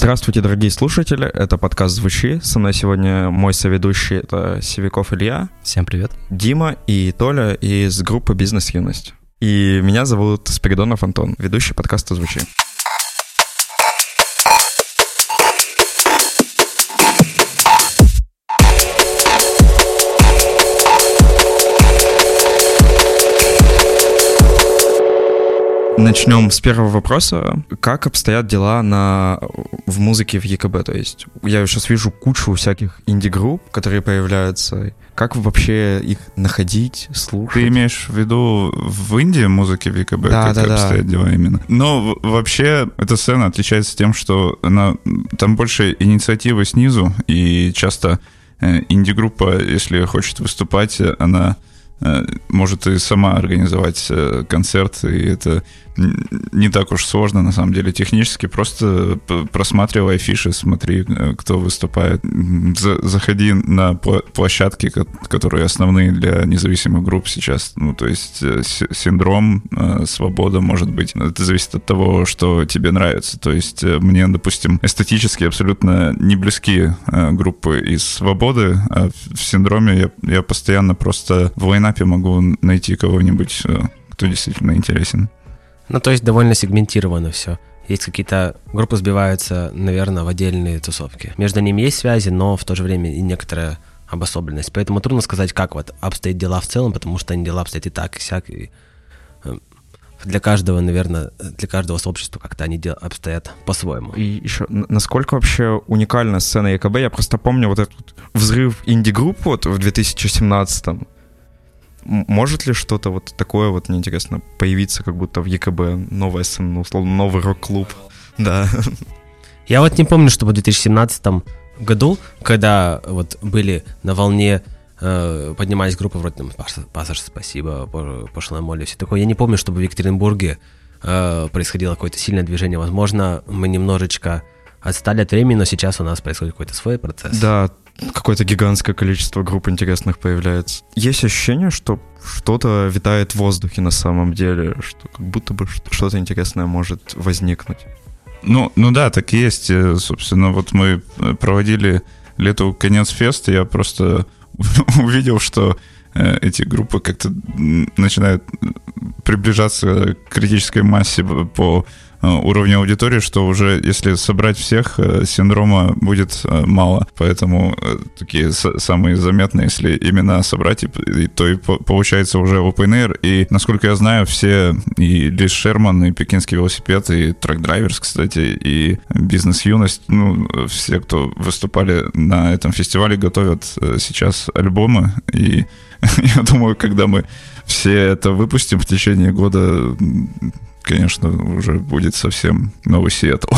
Здравствуйте, дорогие слушатели, это подкаст «Звучи». Со мной сегодня мой соведущий — это Севиков Илья. Всем привет. Дима и Толя из группы «Бизнес-юность». И меня зовут Спиридонов Антон, ведущий подкаста «Звучи». Начнем с первого вопроса. Как обстоят дела на, в музыке в ЕКБ? То есть я сейчас вижу кучу всяких инди-групп, которые появляются. Как вообще их находить, слушать? Ты имеешь в виду в Индии музыке в ЕКБ? Да, как да, да. обстоят дела именно? Но вообще эта сцена отличается тем, что она, там больше инициативы снизу, и часто э, инди-группа, если хочет выступать, она может и сама организовать э, концерт, и это не так уж сложно, на самом деле, технически. Просто просматривай афиши, смотри, э, кто выступает. Заходи на площадки, которые основные для независимых групп сейчас. Ну, то есть э, синдром, э, свобода, может быть. Это зависит от того, что тебе нравится. То есть мне, допустим, эстетически абсолютно не близки группы из свободы, а в синдроме я, я постоянно просто в лайнапе могу найти кого-нибудь, кто действительно интересен. Ну, то есть довольно сегментировано все. Есть какие-то группы сбиваются, наверное, в отдельные тусовки. Между ними есть связи, но в то же время и некоторая обособленность. Поэтому трудно сказать, как вот обстоят дела в целом, потому что они дела обстоят и так, и сяк. И, э, для каждого, наверное, для каждого сообщества как-то они дел, обстоят по-своему. И еще, насколько вообще уникальна сцена ЕКБ? Я просто помню вот этот взрыв инди-групп вот в 2017 -м. Может ли что-то вот такое вот, мне интересно, появиться как будто в ЕКБ, новая сцена, ну, условно, новый рок-клуб? Да. Я вот не помню, чтобы в 2017 году, когда вот были на волне э, поднимались группы вроде там «Пассаж, спасибо», «Пошлая Молли», все такое. Я не помню, чтобы в Екатеринбурге э, происходило какое-то сильное движение. Возможно, мы немножечко отстали от времени, но сейчас у нас происходит какой-то свой процесс. Да, какое-то гигантское количество групп интересных появляется. Есть ощущение, что что-то витает в воздухе на самом деле, что как будто бы что-то интересное может возникнуть. Ну, ну да, так и есть. Э, собственно, вот мы э, проводили лето конец феста, я просто увидел, что э, эти группы как-то начинают приближаться к критической массе по уровня аудитории, что уже если собрать всех, э, синдрома будет э, мало. Поэтому такие самые заметные, если именно собрать, то и получается уже open air. И, насколько я знаю, все и Лис Шерман, и Пекинский велосипед, и Трак Драйверс, кстати, и Бизнес Юность, ну, все, кто выступали на этом фестивале, готовят сейчас альбомы. И я думаю, когда мы все это выпустим в течение года, конечно, уже будет совсем новый Сиэтл.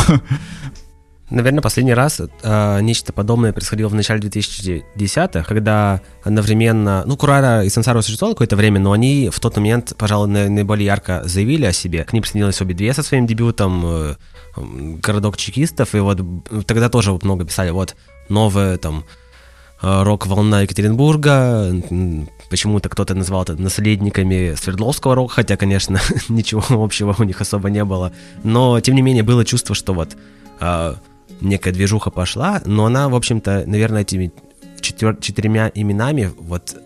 Наверное, последний раз э, нечто подобное происходило в начале 2010-х, когда одновременно, ну, Курара и Сансару существовало какое-то время, но они в тот момент, пожалуй, наиболее ярко заявили о себе. К ним присоединились обе две со своим дебютом, э, «Городок чекистов», и вот тогда тоже много писали, вот, новое, там, э, рок-волна Екатеринбурга, Почему-то кто-то назвал это наследниками Свердловского рока, хотя, конечно, ничего общего у них особо не было. Но, тем не менее, было чувство, что вот э, некая движуха пошла, но она, в общем-то, наверное, этими четвер- четырьмя именами, вот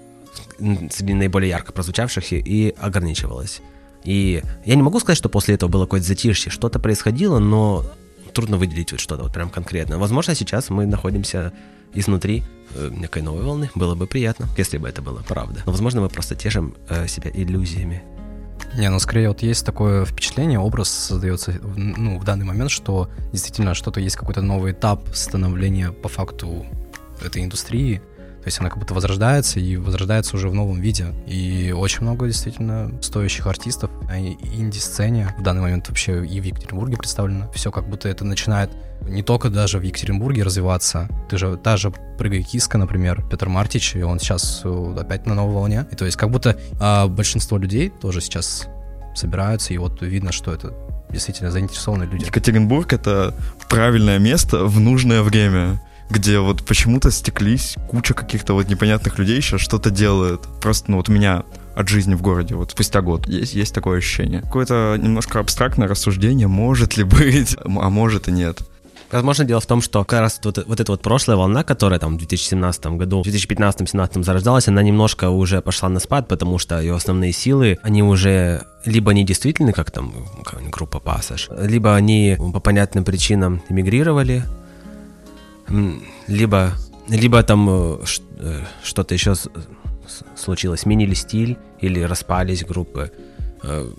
среди наиболее ярко прозвучавших, и ограничивалась. И я не могу сказать, что после этого было какое-то затишье, что-то происходило, но трудно выделить вот что-то вот прям конкретно. Возможно, сейчас мы находимся изнутри э, некой новой волны. Было бы приятно, если бы это было правда. Но, возможно, мы просто тешим э, себя иллюзиями. Не, ну скорее вот есть такое впечатление, образ создается ну, в данный момент, что действительно что-то есть какой-то новый этап становления по факту этой индустрии, то есть она как будто возрождается и возрождается уже в новом виде. И очень много действительно стоящих артистов инди-сцене в данный момент вообще и в Екатеринбурге представлено. Все как будто это начинает не только даже в Екатеринбурге развиваться. Ты же та же прыгай киска, например, Петр Мартич, и он сейчас э, опять на новой волне. И то есть как будто а, большинство людей тоже сейчас собираются, и вот видно, что это действительно заинтересованные люди. Екатеринбург — это правильное место в нужное время где вот почему-то стеклись куча каких-то вот непонятных людей сейчас что-то делают. Просто, ну вот у меня от жизни в городе, вот спустя год. Есть, есть такое ощущение. Какое-то немножко абстрактное рассуждение, может ли быть, а может и нет. Возможно, дело в том, что как раз вот, вот эта вот прошлая волна, которая там в 2017 году, в 2015-2017 зарождалась, она немножко уже пошла на спад, потому что ее основные силы, они уже либо они действительно, как там группа Passage, либо они по понятным причинам эмигрировали, либо, либо там э, э, что-то еще случилось, сменили стиль или распались группы. Э,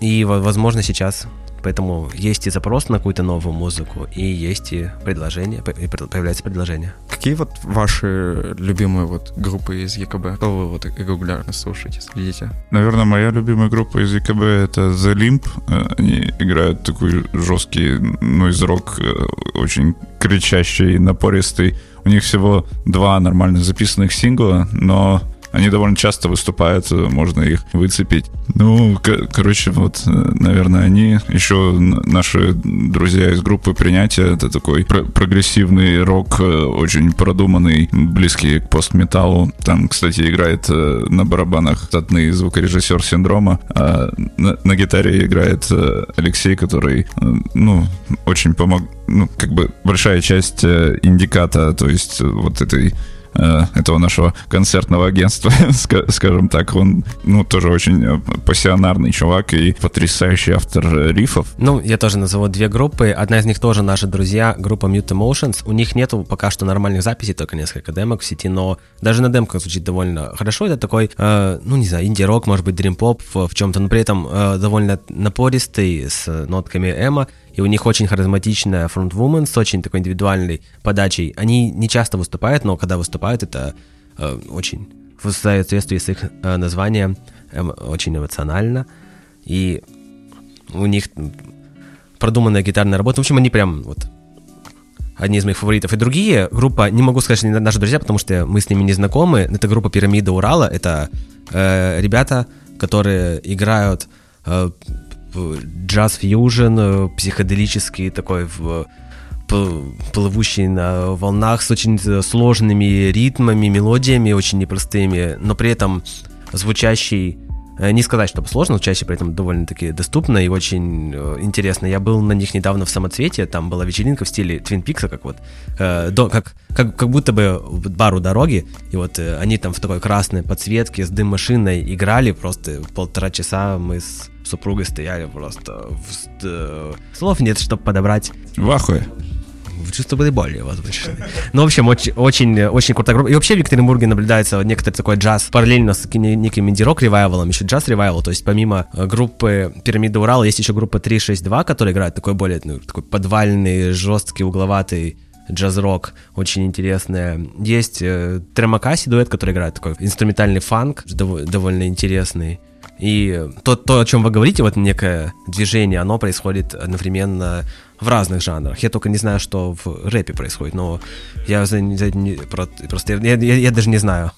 и, возможно, сейчас Поэтому есть и запрос на какую-то новую музыку, и есть и предложение, и появляется предложение. Какие вот ваши любимые вот группы из ЕКБ? Что вы вот регулярно слушаете, следите? Наверное, моя любимая группа из ЕКБ это The Limp. Э, они играют такой жесткий нойз-рок, э, очень кричащий, напористый. У них всего два нормально записанных сингла, но они довольно часто выступают, можно их выцепить. Ну, короче, вот, наверное, они. Еще наши друзья из группы принятия. Это такой про прогрессивный рок, э, очень продуманный, близкий к постметаллу. Там, кстати, играет э, на барабанах статный звукорежиссер синдрома, а на, на гитаре играет э, Алексей, который, ну, очень помог, ну, как бы большая часть индиката, то есть вот этой Э, этого нашего концертного агентства, скажем так. Он, ну, тоже очень э, пассионарный чувак и потрясающий автор э, рифов. Ну, я тоже назову две группы. Одна из них тоже наши друзья, группа Mute Emotions. У них нету пока что нормальных записей, только несколько демок в сети, но даже на демках звучит довольно хорошо. Это такой, э, ну, не знаю, инди-рок, может быть, дрим-поп в, в чем-то, но при этом э, довольно напористый, с нотками эмо и у них очень харизматичная фронтвумен с очень такой индивидуальной подачей. Они не часто выступают, но когда выступают, это э, очень в соответствии с их э, названием э, очень эмоционально. И у них продуманная гитарная работа. В общем, они прям вот одни из моих фаворитов. И другие группа, не могу сказать, что они наши друзья, потому что мы с ними не знакомы. Это группа Пирамида Урала. Это э, ребята, которые играют э, джаз-фьюжн, э, психоделический такой в плывущий на волнах с очень э, сложными ритмами, мелодиями очень непростыми, но при этом звучащий Э, не сказать, чтобы сложно, чаще при этом довольно-таки доступно и очень э, интересно. Я был на них недавно в Самоцвете, там была вечеринка в стиле Твин Пикса, как вот, э, как, как, как будто бы бару дороги, и вот э, они там в такой красной подсветке с дым-машиной играли, просто полтора часа мы с супругой стояли просто, в, слов нет, чтобы подобрать. В ахуе были более возвышенные. Ну, в общем, очень, очень, очень крутая группа. И вообще в Екатеринбурге наблюдается некоторый такой джаз, параллельно с неким инди-рок ревайвалом, еще джаз ревайвал. То есть помимо э, группы Пирамида Урала есть еще группа 362, которая играет такой более ну, такой подвальный, жесткий, угловатый джаз-рок, очень интересная. Есть э, Тремакаси дуэт, который играет такой инструментальный фанк, дов- довольно интересный. И то, то, о чем вы говорите, вот некое движение, оно происходит одновременно в разных жанрах. Я только не знаю, что в рэпе происходит, но я за, за, не, просто я, я, я даже не знаю.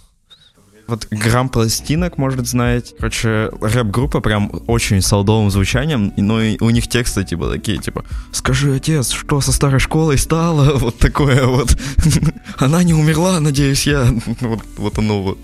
Вот грамм пластинок, может, знать. Короче, рэп-группа прям очень солдовым звучанием, но и у них тексты типа такие, типа «Скажи, отец, что со старой школой стало?» Вот такое вот. Она не умерла, надеюсь я. Вот, вот оно вот.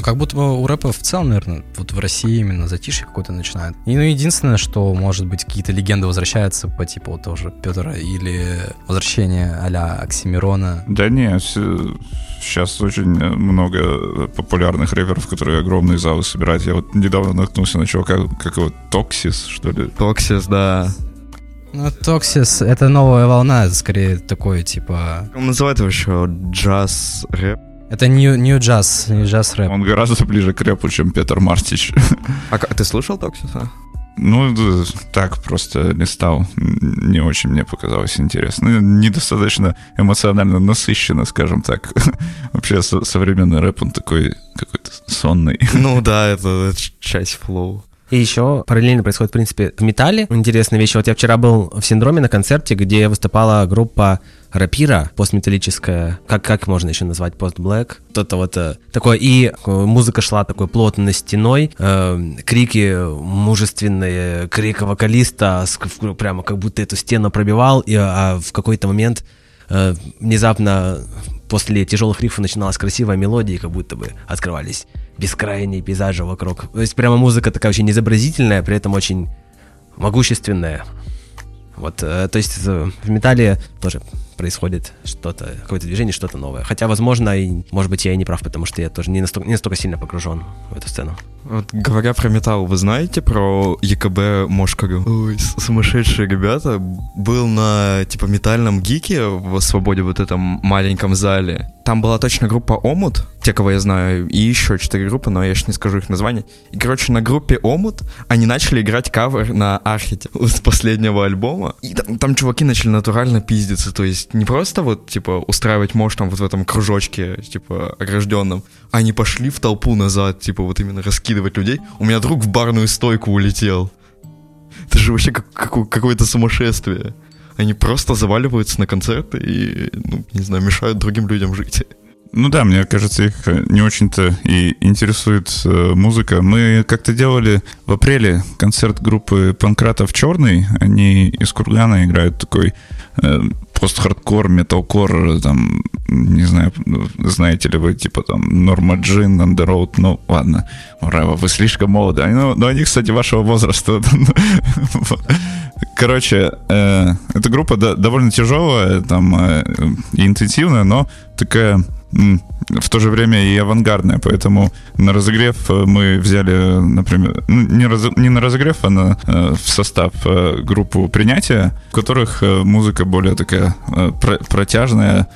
Ну, как будто бы у рэпа в целом, наверное, вот в России именно затишье какое-то начинает. И, ну, единственное, что, может быть, какие-то легенды возвращаются по типу вот тоже Петра или возвращение а-ля Оксимирона. Да не, сейчас очень много популярных рэперов, которые огромные залы собирают. Я вот недавно наткнулся на чувака, как его, Токсис, что ли? Токсис, да. Ну, Токсис — это новая волна, скорее такой, типа... Он называет его еще джаз-рэп. Это new, new jazz, new jazz рэп. Он гораздо ближе к рэпу, чем Петр Мартич. А ты слушал Токсиса? Ну, так, просто не стал. Не очень мне показалось интересно. Ну, недостаточно эмоционально насыщенно, скажем так. Вообще, современный рэп, он такой какой-то сонный. Ну да, это часть флоу. И еще параллельно происходит, в принципе, в металле. Интересная вещь. Вот я вчера был в Синдроме на концерте, где выступала группа рапира, постметаллическая, как, как можно еще назвать, пост-блэк, что-то вот э, такое, и э, музыка шла такой плотной стеной, э, крики мужественные, крик вокалиста, прямо как будто эту стену пробивал, и а в какой-то момент э, внезапно после тяжелых рифов начиналась красивая мелодия, и как будто бы открывались бескрайние пейзажи вокруг. То есть прямо музыка такая очень изобразительная, при этом очень могущественная. Вот, э, то есть э, в металле тоже происходит что-то, какое-то движение, что-то новое. Хотя, возможно, и, может быть, я и не прав, потому что я тоже не настолько, не настолько сильно погружен в эту сцену. Вот, говоря про металл, вы знаете про ЕКБ Мошкарю? Ой, сумасшедшие ребята. Был на, типа, метальном гике в Свободе, вот этом маленьком зале. Там была точно группа Омут, те, кого я знаю, и еще четыре группы, но я же не скажу их название. И, короче, на группе Омут они начали играть кавер на Архите с последнего альбома. И там, там чуваки начали натурально пиздиться, то есть не просто вот, типа, устраивать мощь там вот в этом кружочке, типа, огражденном, а они пошли в толпу назад, типа, вот именно раскидывать людей. У меня друг в барную стойку улетел. Это же вообще как, как, какое-то сумасшествие. Они просто заваливаются на концерты и, ну, не знаю, мешают другим людям жить. Ну да, мне кажется, их не очень-то и интересует э, музыка. Мы как-то делали в апреле концерт группы Панкратов Черный. Они из Кургана играют такой э, пост-хардкор, металкор, там, не знаю, знаете ли вы, типа там Норма Джин, Underoath, ну ладно, Ура, вы слишком молоды. Ну, ну они, кстати, вашего возраста. Короче, э, эта группа довольно тяжелая, там, э, интенсивная, но такая в то же время и авангардная, поэтому на разогрев э, мы взяли, например, ну, не, раз, не на разогрев, а на, э, в состав э, группу принятия, в которых музыка более такая протяжная,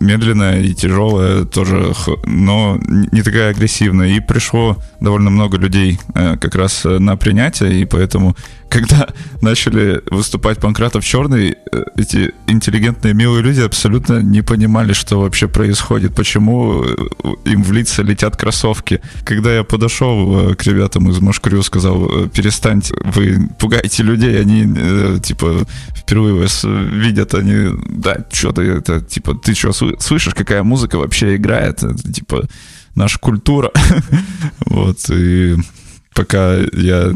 медленная и тяжелая тоже, но не такая агрессивная. И пришло довольно много людей как раз на принятие, и поэтому когда начали выступать Панкратов Черный, э, эти интеллигентные, милые люди абсолютно не понимали, что вообще происходит, почему э, им в лица летят кроссовки. Когда я подошел э, к ребятам из Машкрю, сказал, перестаньте, вы пугаете людей, они, типа, впервые вас видят, они, да, что ты, это, типа, ты что, слышишь, какая музыка вообще играет, это, типа, наша культура. вот, и пока я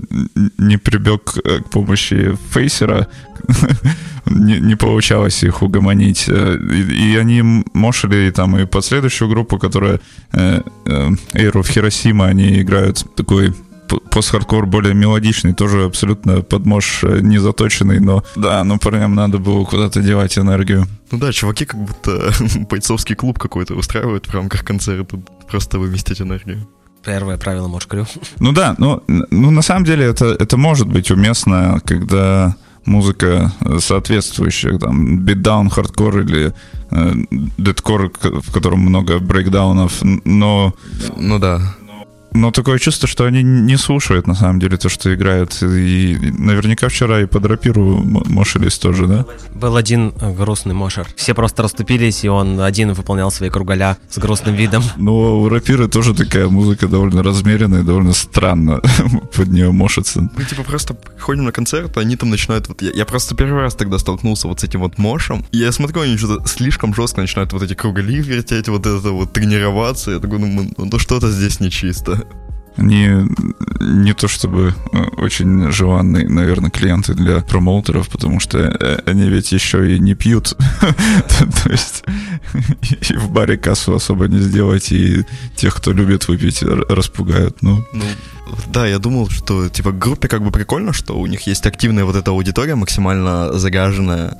не прибег к помощи фейсера, не, не получалось их угомонить. И, и они мошили там и последующую группу, которая э, э, Эйру в Хиросима, они играют такой пост-хардкор более мелодичный, тоже абсолютно под мож э, не заточенный, но да, ну парням надо было куда-то девать энергию. Ну да, чуваки как будто бойцовский клуб какой-то устраивают в рамках концерта, просто выместить энергию первое правило мошкаря. Ну да, ну, ну на самом деле это, это может быть уместно, когда музыка соответствующая, там, beatdown, хардкор или э, deathcore, в котором много брейкдаунов, но... Ну да но такое чувство, что они не слушают на самом деле то, что играют. И наверняка вчера и под рапиру мошились тоже, да? Был один э, грустный мошер. Все просто расступились, и он один выполнял свои кругаля с грустным видом. Ну, у рапиры тоже такая музыка довольно размеренная, довольно странно под нее мошится. Мы типа просто ходим на концерт, они там начинают вот... Я, я просто первый раз тогда столкнулся вот с этим вот мошем. И я смотрю, они что-то слишком жестко начинают вот эти кругали вертеть, вот это вот тренироваться. Я такой, ну, ну что-то здесь нечисто. Они не то чтобы э, очень желанные, наверное, клиенты для промоутеров, потому что э, они ведь еще и не пьют. То есть и в баре кассу особо не сделать, и тех, кто любит выпить, распугают. Ну, ну да, я думал, что типа группе как бы прикольно, что у них есть активная вот эта аудитория, максимально загаженная,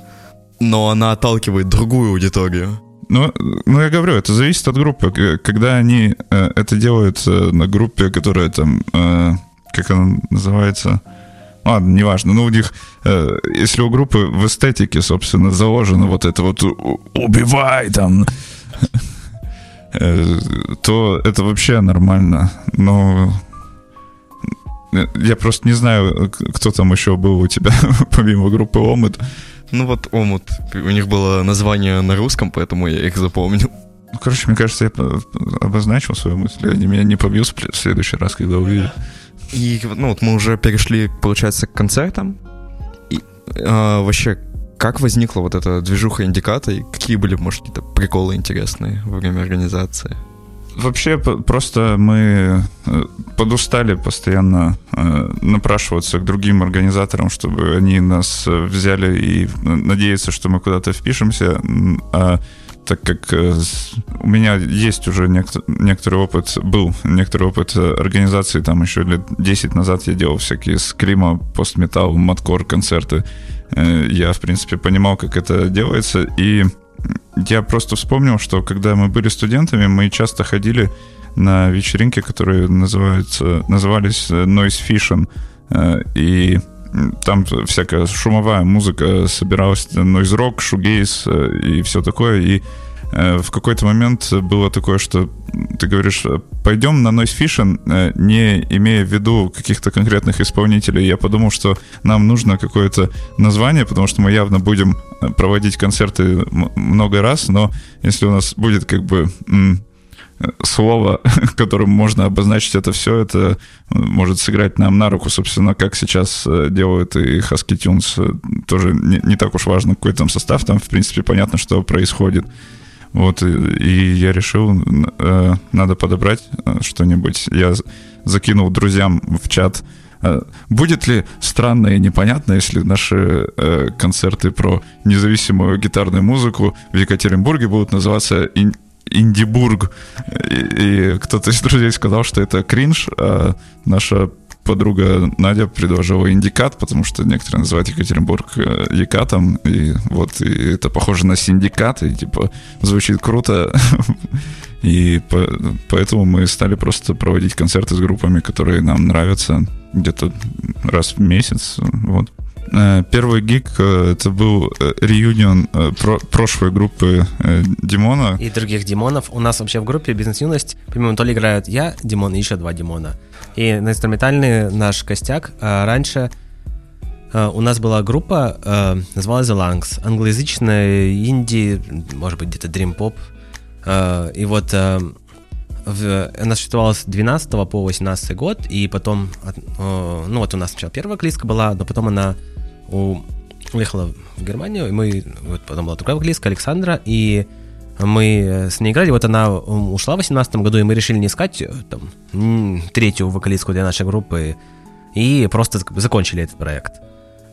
но она отталкивает другую аудиторию. Ну, ну, я говорю, это зависит от группы. Когда они э, это делают на группе, которая там, э, как она называется, ладно, неважно, ну, у них, э, если у группы в эстетике, собственно, заложено вот это вот «убивай» там, э, то это вообще нормально. Но я просто не знаю, кто там еще был у тебя, помимо группы Омут. Ну вот Омут, у них было название на русском, поэтому я их запомнил. Ну, короче, мне кажется, я обозначил свою мысль, они меня не побьют в следующий раз, когда увидят. И, ну, вот мы уже перешли, получается, к концертам. И а, вообще, как возникла вот эта движуха индиката, и какие были, может, какие-то приколы интересные во время организации? Вообще, просто мы э, подустали постоянно э, напрашиваться к другим организаторам, чтобы они нас э, взяли и надеяться, что мы куда-то впишемся. А так как у меня есть уже некоторый опыт, был некоторый опыт организации, там еще лет 10 назад я делал всякие скрима, постметал, маткор концерты. я, в принципе, понимал, как это делается, и я просто вспомнил, что когда мы были студентами, мы часто ходили на вечеринки, которые называются, назывались Noise Fission, и там всякая шумовая музыка собиралась, noise rock, шугейс и все такое, и Э, в какой-то момент было такое, что ты говоришь, пойдем на Noise Fission, э, не имея в виду каких-то конкретных исполнителей. Я подумал, что нам нужно какое-то название, потому что мы явно будем э, проводить концерты много раз, но если у нас будет как бы слово, которым можно обозначить это все, это может сыграть нам на руку, собственно, как сейчас делают и Husky Tunes. Тоже не, не так уж важно, какой там состав, там, в принципе, понятно, что происходит. Вот, и, я решил, э, надо подобрать э, что-нибудь. Я закинул друзьям в чат, э, будет ли странно и непонятно, если наши концерты про независимую гитарную музыку в Екатеринбурге будут называться ин Индибург. И, и кто-то из друзей сказал, что это кринж, а наша подруга Надя предложила индикат, потому что некоторые называют Екатеринбург э, Екатом, и вот и это похоже на синдикат, и типа звучит круто. И по, поэтому мы стали просто проводить концерты с группами, которые нам нравятся где-то раз в месяц. Вот. Э, первый гик э, это был реюнион про прошлой группы Димона. И других Димонов. У нас вообще в группе «Бизнес-юность» помимо то ли играют я, Димон, и еще два Димона. И на инструментальный наш костяк а, раньше а, у нас была группа, а, называлась The Lungs, англоязычная инди, может быть, где-то Dream Pop. И вот она существовала с 12 по 18 год, и потом, ну вот у нас сначала первая вокалистка была, но потом она уехала в Германию, и мы, вот потом была другая вокалистка, Александра, и мы с ней играли, вот она ушла в 2018 году, и мы решили не искать э, там, третью вокалистку для нашей группы, и просто закончили этот проект.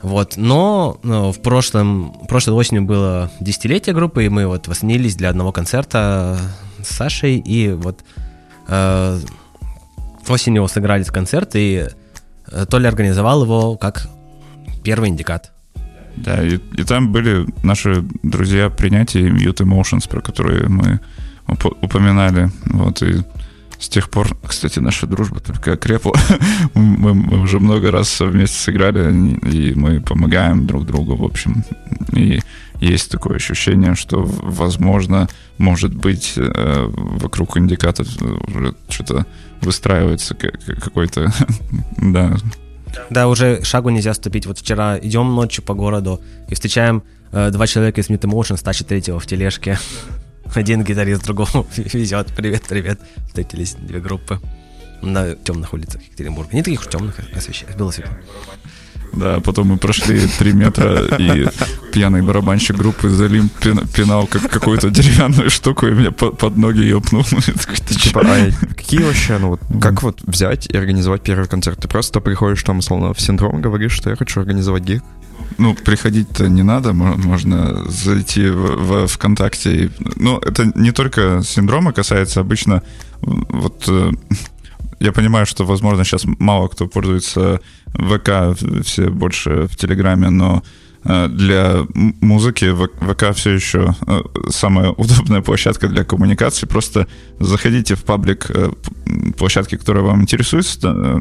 Вот, но ну, в прошлом, прошлой осенью было десятилетие группы, и мы вот воснились для одного концерта с Сашей, и вот э, осенью сыграли этот концерт, и э, Толя организовал его как первый индикат. Да, и, и там были наши друзья принятия Mute Emotions, про которые мы уп- упоминали. Вот, и с тех пор, кстати, наша дружба только окрепла. мы, мы уже много раз вместе сыграли, и мы помогаем друг другу, в общем. И есть такое ощущение, что, возможно, может быть, э, вокруг индикатов уже что-то выстраивается какой-то, да, да, уже шагу нельзя ступить. Вот вчера идем ночью по городу и встречаем э, два человека из Meet Emotion, тащит третьего в тележке. Один гитарист другому везет. Привет, привет. Встретились две группы на темных улицах Екатеринбурга. Не таких уж темных, освещают, было светло. Да, потом мы прошли три метра, и пьяный барабанщик группы Залим пинал как какую-то деревянную штуку, и меня под, под ноги ее пнул. Типа, а какие вообще, ну вот, как вот взять и организовать первый концерт? Ты просто приходишь там, условно, в синдром, говоришь, что я хочу организовать гиг, ну, приходить-то не надо, можно зайти в, в ВКонтакте. Ну, это не только синдрома касается, обычно вот э, я понимаю, что, возможно, сейчас мало кто пользуется ВК, все больше в Телеграме, но э, для музыки ВК все еще э, самая удобная площадка для коммуникации. Просто заходите в паблик э, площадки, которая вам интересуется,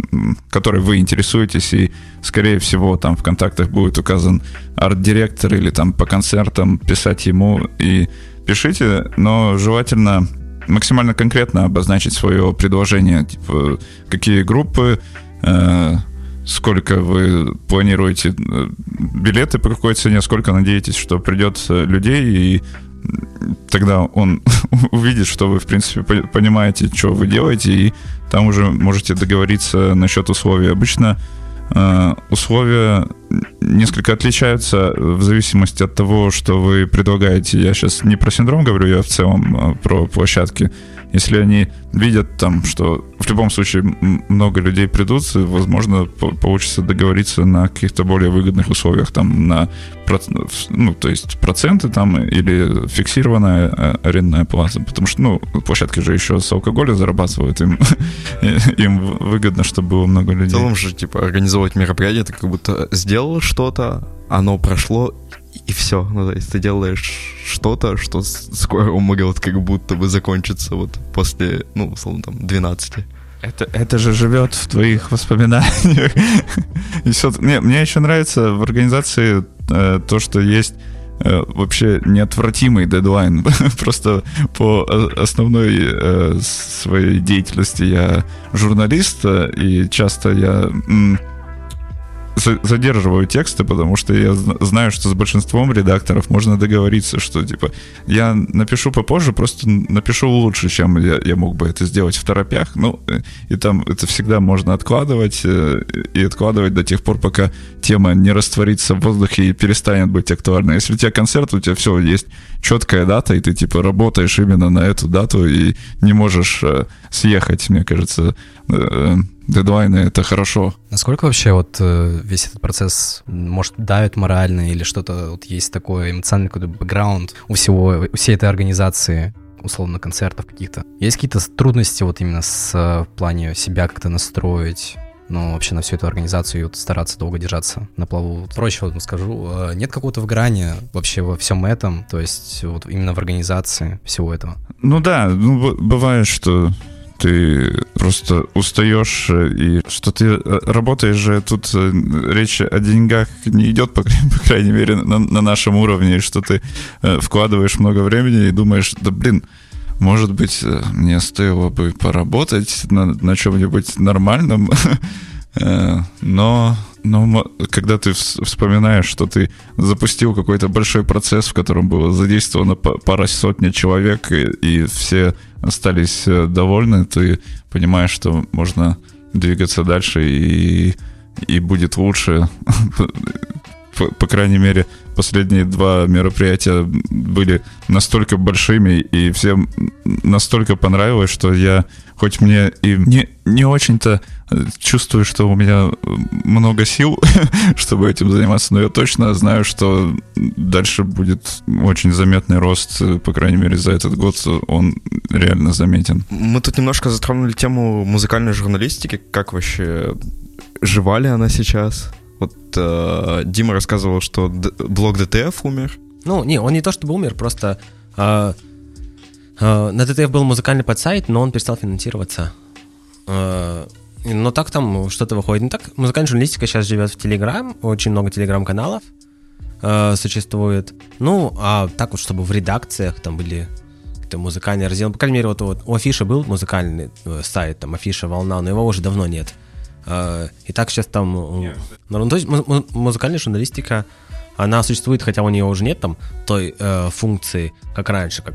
которой вы интересуетесь, и, скорее всего, там в контактах будет указан арт-директор или там по концертам писать ему и пишите, но желательно максимально конкретно обозначить свое предложение, типа какие группы, э, сколько вы планируете э, билеты по какой цене, сколько надеетесь, что придет э, людей, и тогда он увидит, что вы, в принципе, понимаете, что вы делаете, и там уже можете договориться насчет условий. Обычно Э, условия несколько отличаются в зависимости от того, что вы предлагаете. Я сейчас не про синдром говорю, я в целом э, про площадки. Если они видят там, что в любом случае много людей придут, возможно, получится договориться на каких-то более выгодных условиях, там на ну, то есть проценты там или фиксированная э, арендная плата, потому что, ну, площадки же еще с алкоголя зарабатывают, им, им выгодно, чтобы было много людей. В целом же, типа, организовать мероприятие, ты как будто сделал что что-то, оно прошло, и все. Ну, то есть ты делаешь что-то, что скоро может как будто бы закончиться вот после, ну, условно, там, 12. Это, это же живет в твоих воспоминаниях. И все, мне, мне еще нравится в организации э, то, что есть э, вообще неотвратимый дедлайн. Просто по основной э, своей деятельности я журналист, э, и часто я... задерживаю тексты, потому что я знаю, что с большинством редакторов можно договориться, что типа я напишу попозже, просто напишу лучше, чем я, я мог бы это сделать в торопях. Ну, э, и там это всегда можно откладывать э, и откладывать до тех пор, пока тема не растворится в воздухе и перестанет быть актуальной. Если у тебя концерт, у тебя все, есть четкая дата, и ты типа работаешь именно на эту дату и не можешь э, съехать, мне кажется дедлайны — это хорошо. Насколько вообще вот э, весь этот процесс, может, давит морально или что-то, вот есть такой эмоциональный какой-то бэкграунд у всего, у всей этой организации? условно, концертов каких-то. Есть какие-то трудности вот именно с, в плане себя как-то настроить, ну, вообще на всю эту организацию и вот стараться долго держаться на плаву. Проще вот скажу, э, нет какого-то выгорания вообще во всем этом, то есть вот именно в организации всего этого? Ну да, ну, бывает, что ты просто устаешь, э, и что ты э, работаешь же, тут э, речь о деньгах не идет, по, по крайней мере, на, на нашем уровне, что ты вкладываешь много времени и думаешь, да блин, может быть, мне стоило бы поработать на, на чем-нибудь нормальном, но но когда ты вспоминаешь, что ты запустил какой-то большой процесс, в котором было задействовано пара сотни человек, и, и все остались э, довольны, ты понимаешь, что можно двигаться дальше и, и будет лучше. по, крайней мере, последние два мероприятия были настолько большими, и всем настолько понравилось, что я, хоть мне и не, не очень-то чувствую, что у меня много сил, чтобы этим заниматься, но я точно знаю, что дальше будет очень заметный рост, по крайней мере, за этот год он реально заметен. Мы тут немножко затронули тему музыкальной журналистики, как вообще жива ли она сейчас? Вот э, Дима рассказывал, что д- блог DTF умер. Ну, не, он не то чтобы умер, просто э, э, на DTF был музыкальный подсайт, но он перестал финансироваться. Э, но так там что-то выходит. Ну так, музыкальная журналистика сейчас живет в Телеграм, очень много Телеграм-каналов э, существует. Ну, а так вот, чтобы в редакциях там были какие-то музыкальные разделы. По крайней мере, вот, вот у Афиша был музыкальный э, сайт, там Афиша Волна, но его уже давно нет. А, и так сейчас там... Yeah. Ну, то есть музыкальная журналистика, она существует, хотя у нее уже нет там той э, функции, как раньше, как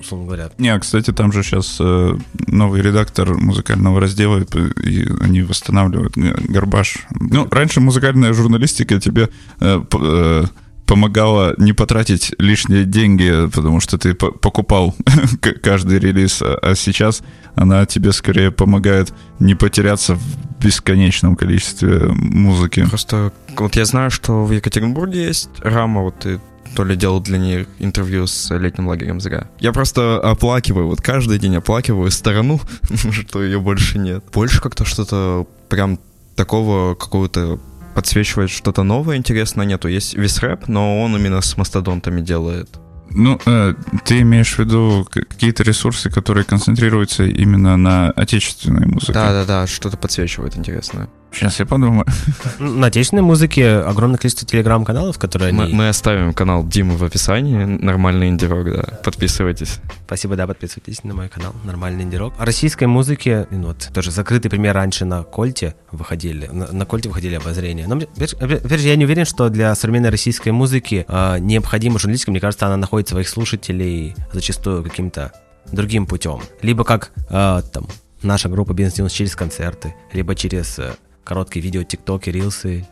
условно говоря. Не, кстати, там же сейчас э, новый редактор музыкального раздела, и они восстанавливают Горбаш. Ну, раньше музыкальная журналистика тебе э, э, помогала не потратить лишние деньги, потому что ты покупал каждый релиз, а, а сейчас она тебе скорее помогает не потеряться в бесконечном количестве музыки. Просто вот я знаю, что в Екатеринбурге есть рама, вот ты то ли делал для них интервью с летним лагерем ЗГА. Я просто оплакиваю, вот каждый день оплакиваю сторону, что ее больше нет. Больше как-то что-то прям такого какого-то подсвечивает что-то новое интересное нету. Есть весь рэп, но он именно с мастодонтами делает. Ну, э, ты имеешь в виду какие-то ресурсы, которые концентрируются именно на отечественной музыке? Да, да, да, что-то подсвечивает интересное. Сейчас я подумаю. На отечественной музыке огромное количество телеграм-каналов, которые мы, они... Мы оставим канал Димы в описании, нормальный инди-рок, да. Подписывайтесь. Спасибо, да, подписывайтесь на мой канал, нормальный инди-рок. О российской музыке, ну, вот, тоже закрытый пример раньше на Кольте выходили, на, на Кольте выходили обозрения. Но, опять же, я не уверен, что для современной российской музыки э, необходима журналистика, мне кажется, она находит своих слушателей зачастую каким-то другим путем. Либо как э, там наша группа Бизнес через концерты, либо через э, короткие видео, тиктоки, рилсы,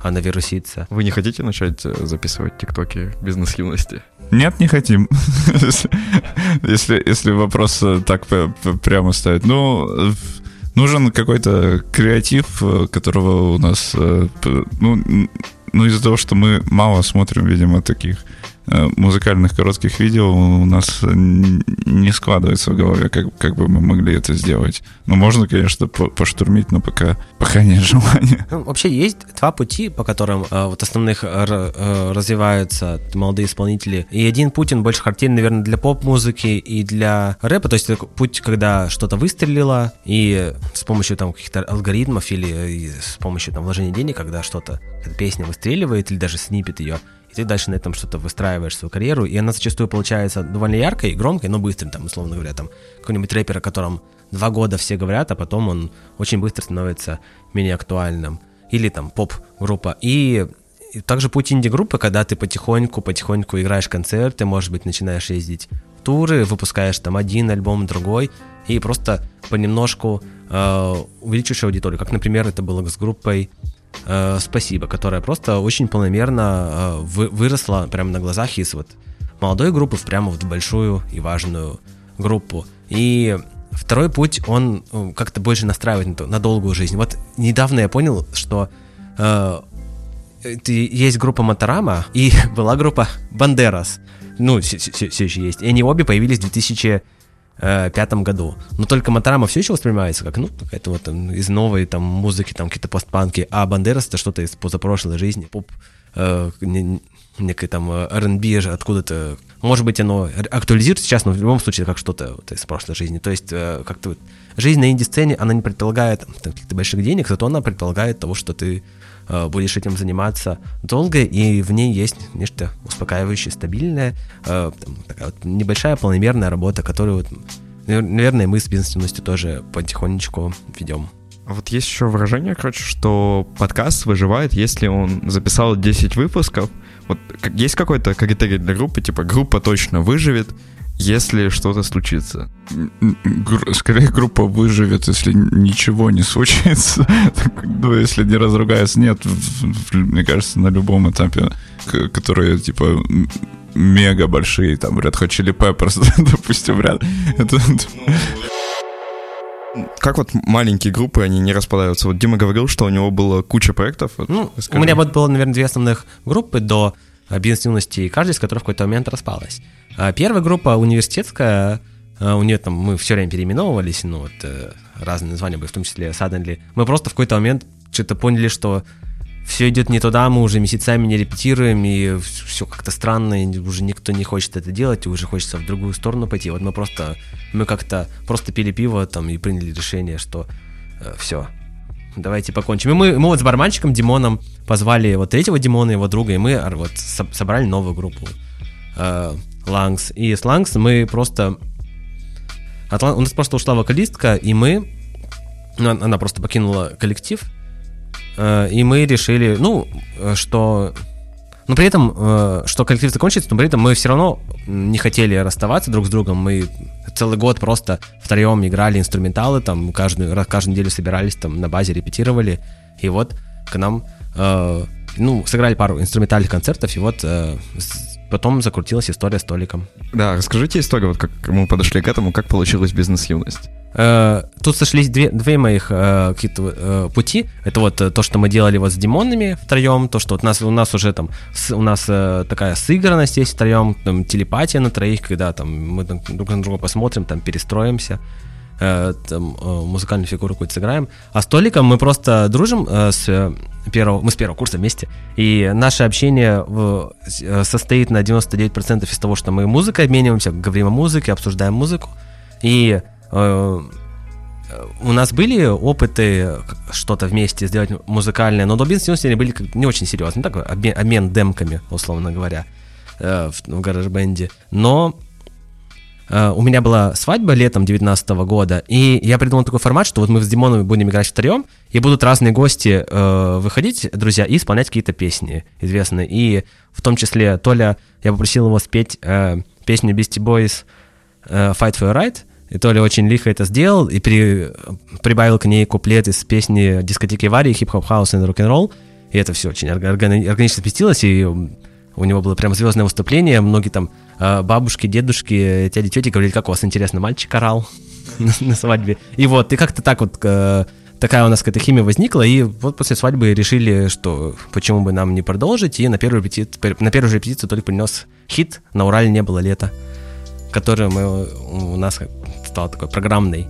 она вирусится. Вы не хотите начать э, записывать тиктоки бизнес-юности? Нет, не хотим. если, если вопрос э, так прямо ставить. Ну, нужен какой-то креатив, э, которого у нас... Ну, ну из-за того, что мы мало смотрим, видимо, таких э, музыкальных коротких видео у нас не складывается в голове, как, как бы мы могли это сделать. Ну, можно, конечно, поштурмить, но пока, пока нет желания. Ну, вообще есть два пути, по которым э, вот основных э, развиваются молодые исполнители. И один путь, он больше характерен, наверное, для поп-музыки и для рэпа. То есть это путь, когда что-то выстрелило, и с помощью там каких-то алгоритмов или с помощью там вложения денег, когда что-то, песня выстреливает, или даже снипет ее, и ты дальше на этом что-то выстраиваешь свою карьеру, и она зачастую получается довольно яркой, громкой, но быстрой, там, условно говоря, там, какой-нибудь рэпер, о котором два года все говорят, а потом он очень быстро становится менее актуальным. Или там поп-группа. И, и также путь инди-группы, когда ты потихоньку-потихоньку играешь концерты, может быть, начинаешь ездить в туры, выпускаешь там один альбом, другой, и просто понемножку э, увеличиваешь аудиторию. Как, например, это было с группой э, «Спасибо», которая просто очень полномерно э, вы, выросла прямо на глазах из вот молодой группы в прямо в большую и важную группу. И второй путь, он э, как-то больше настраивает на, на долгую жизнь. Вот недавно я понял, что э, есть группа Моторама и была группа Бандерас. Ну, все еще есть. И они обе появились в 2000 э, пятом году. Но только Матарама все еще воспринимается как, ну, какая-то вот там, из новой там музыки, там какие-то постпанки, а Бандерас это что-то из позапрошлой жизни, поп, э, не, некое там э, R&B откуда-то, может быть, оно актуализируется сейчас, но в любом случае как что-то вот из прошлой жизни. То есть э, как-то вот жизнь на инди-сцене, она не предполагает каких-то больших денег, зато она предполагает того, что ты будешь этим заниматься долго, и в ней есть нечто успокаивающее, стабильное, э, такая вот небольшая полномерная работа, которую, вот, наверное, мы с бизнесностью тоже потихонечку ведем. А вот есть еще выражение, короче, что подкаст выживает, если он записал 10 выпусков. Вот есть какой-то критерий для группы, типа группа точно выживет, если что-то случится. Скорее группа выживет, если ничего не случится. ну, если не разругается. Нет, мне кажется, на любом этапе, которые, типа, мега большие, там, Red Hot Chili Peppers, допустим, ряд. Это... Как вот маленькие группы, они не распадаются? Вот Дима говорил, что у него было куча проектов. Вот, ну, у меня вот было, наверное, две основных группы до бизнес-юности, и каждая из которых в какой-то момент распалась. А первая группа университетская, а, у нее там мы все время переименовывались, ну вот э, разные названия были, в том числе Suddenly. Мы просто в какой-то момент что-то поняли, что все идет не туда, мы уже месяцами не репетируем, и все как-то странно, и уже никто не хочет это делать, и уже хочется в другую сторону пойти. Вот мы просто, мы как-то просто пили пиво там и приняли решение, что э, все, давайте покончим. И мы, мы вот с барманщиком Димоном позвали вот третьего Димона, его друга, и мы вот собрали новую группу. Э, Лангс. И с Лангс мы просто... От, у нас просто ушла вокалистка, и мы... Ну, она просто покинула коллектив, э, и мы решили, ну, э, что... Но при этом, э, что коллектив закончится, но при этом мы все равно не хотели расставаться друг с другом. Мы целый год просто втроем играли инструменталы, там каждую, каждую неделю собирались там на базе, репетировали. И вот к нам, ну, сыграли пару инструментальных концертов, и вот потом закрутилась история с Толиком. Да, расскажите историю, вот как мы подошли к этому, как получилась бизнес-юность. Э, тут сошлись две, две моих э, какие-то э, пути. Это вот э, то, что мы делали вот с Димонами втроем, то, что вот нас, у нас уже там, с, у нас э, такая сыгранность есть втроем, там, телепатия на троих, когда там мы друг на друга посмотрим, там перестроимся. Э, там, э, музыкальную фигуру какую-то сыграем. А с Толиком мы просто дружим э, с первого, мы с первого курса вместе, и наше общение в, состоит на 99% из того, что мы музыкой обмениваемся, говорим о музыке, обсуждаем музыку, и у нас были опыты что-то вместе сделать музыкальное, но до бизнес они были не очень серьезные, так, обмен, демками, условно говоря, в, в гараж-бенде. Но у меня была свадьба летом 2019 года, и я придумал такой формат, что вот мы с Димоном будем играть втроем, и будут разные гости э, выходить, друзья, и исполнять какие-то песни известные. И в том числе Толя, я попросил его спеть э, песню Beastie Boys э, «Fight for your right», и Толя очень лихо это сделал, и при, прибавил к ней куплет из песни дискотеки Вари, хип-хоп, хаус и рок-н-ролл, и это все очень органично сместилось, и у него было прям звездное выступление, многие там э, бабушки, дедушки, дяди, тети говорили, как у вас интересно, мальчик орал на свадьбе. И вот, и как-то так вот э, такая у нас какая-то химия возникла, и вот после свадьбы решили, что почему бы нам не продолжить, и на первую репетицию, на первую репетицию Толик принес хит «На Урале не было лета», который мы, у нас стал такой программный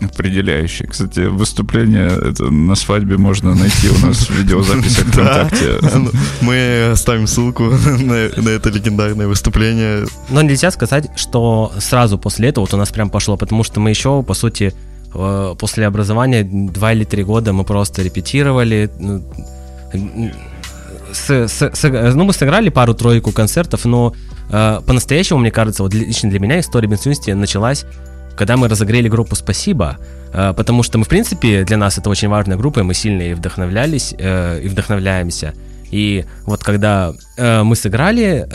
определяющий. Кстати, выступление это на свадьбе можно найти у нас в видеозаписи ВКонтакте. Ну, мы оставим ссылку на это легендарное выступление. Но нельзя сказать, что сразу после этого вот у нас прям пошло, потому что мы еще, по сути, э, после образования два или три года мы просто репетировали. Ну, с, с, с, ну, мы сыграли пару-тройку концертов, но э, по-настоящему, мне кажется, вот лично для меня история Бенсюнсти началась когда мы разогрели группу «Спасибо», э, потому что мы, в принципе, для нас это очень важная группа, и мы сильно и вдохновлялись, э, и вдохновляемся. И вот когда э, мы сыграли